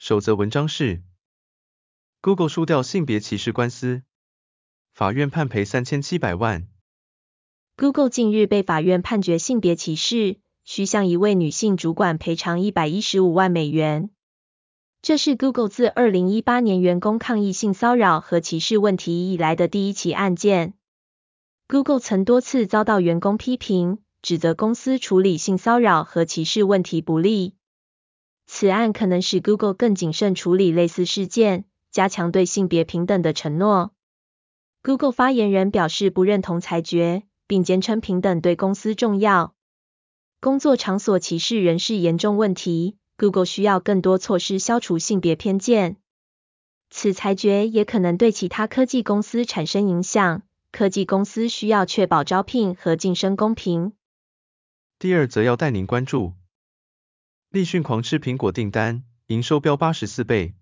首则文章是：Google 输掉性别歧视官司，法院判赔三千七百万。Google 近日被法院判决性别歧视，需向一位女性主管赔偿一百一十五万美元。这是 Google 自二零一八年员工抗议性骚扰和歧视问题以来的第一起案件。Google 曾多次遭到员工批评，指责公司处理性骚扰和歧视问题不力。此案可能使 Google 更谨慎处理类似事件，加强对性别平等的承诺。Google 发言人表示不认同裁决，并坚称平等对公司重要。工作场所歧视仍是严重问题，Google 需要更多措施消除性别偏见。此裁决也可能对其他科技公司产生影响，科技公司需要确保招聘和晋升公平。第二则要带您关注。立讯狂吃苹果订单，营收飙八十四倍。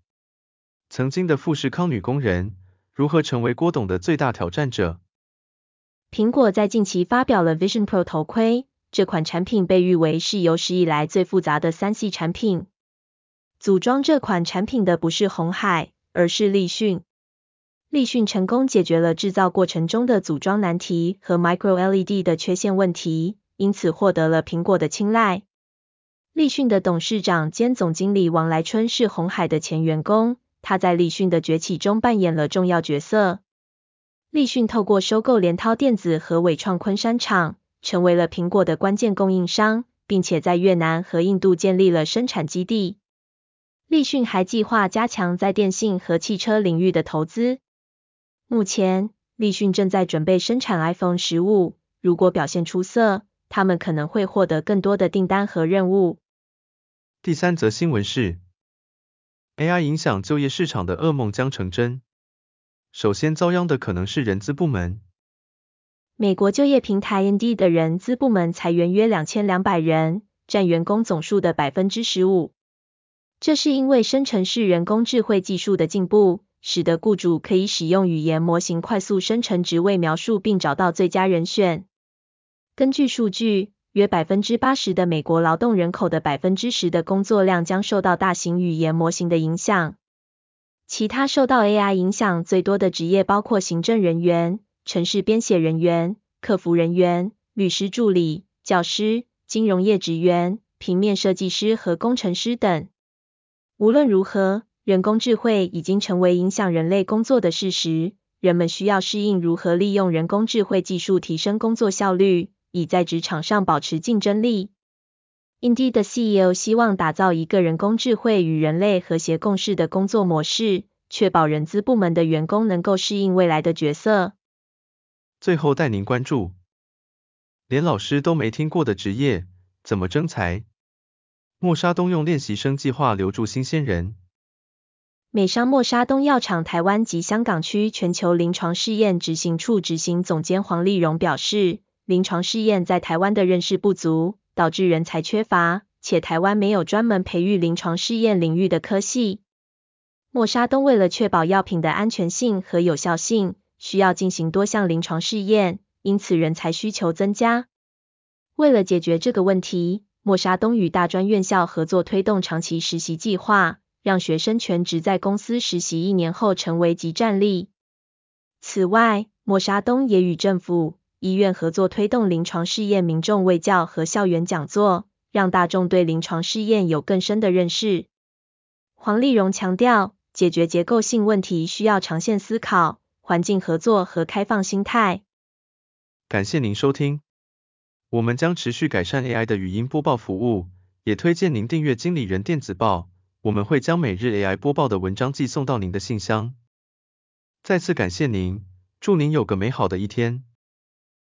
曾经的富士康女工人，如何成为郭董的最大挑战者？苹果在近期发表了 Vision Pro 头盔，这款产品被誉为是有史以来最复杂的三 C 产品。组装这款产品的不是红海，而是立讯。立讯成功解决了制造过程中的组装难题和 Micro LED 的缺陷问题，因此获得了苹果的青睐。立讯的董事长兼总经理王来春是鸿海的前员工，他在立讯的崛起中扮演了重要角色。立讯透过收购联滔电子和纬创昆山厂，成为了苹果的关键供应商，并且在越南和印度建立了生产基地。立讯还计划加强在电信和汽车领域的投资。目前，立讯正在准备生产 iPhone 十五，如果表现出色，他们可能会获得更多的订单和任务。第三则新闻是，AI 影响就业市场的噩梦将成真。首先遭殃的可能是人资部门。美国就业平台 Indeed 的人资部门裁员约两千两百人，占员工总数的百分之十五。这是因为生成式人工智慧技术的进步，使得雇主可以使用语言模型快速生成职位描述并找到最佳人选。根据数据，约百分之八十的美国劳动人口的百分之十的工作量将受到大型语言模型的影响。其他受到 AI 影响最多的职业包括行政人员、城市编写人员、客服人员、律师助理、教师、金融业职员、平面设计师和工程师等。无论如何，人工智慧已经成为影响人类工作的事实，人们需要适应如何利用人工智慧技术提升工作效率。以在职场上保持竞争力。Indeed 的 CEO 希望打造一个人工智慧与人类和谐共事的工作模式，确保人资部门的员工能够适应未来的角色。最后带您关注，连老师都没听过的职业，怎么征才？默沙东用练习生计划留住新鲜人。美商默沙东药厂台湾及香港区全球临床试验执行处执行总监黄丽蓉表示。临床试验在台湾的认识不足，导致人才缺乏，且台湾没有专门培育临床试验领域的科系。默沙东为了确保药品的安全性和有效性，需要进行多项临床试验，因此人才需求增加。为了解决这个问题，默沙东与大专院校合作推动长期实习计划，让学生全职在公司实习一年后成为即战力。此外，默沙东也与政府医院合作推动临床试验民众卫教和校园讲座，让大众对临床试验有更深的认识。黄丽蓉强调，解决结构性问题需要长线思考、环境合作和开放心态。感谢您收听，我们将持续改善 AI 的语音播报服务，也推荐您订阅经理人电子报，我们会将每日 AI 播报的文章寄送到您的信箱。再次感谢您，祝您有个美好的一天。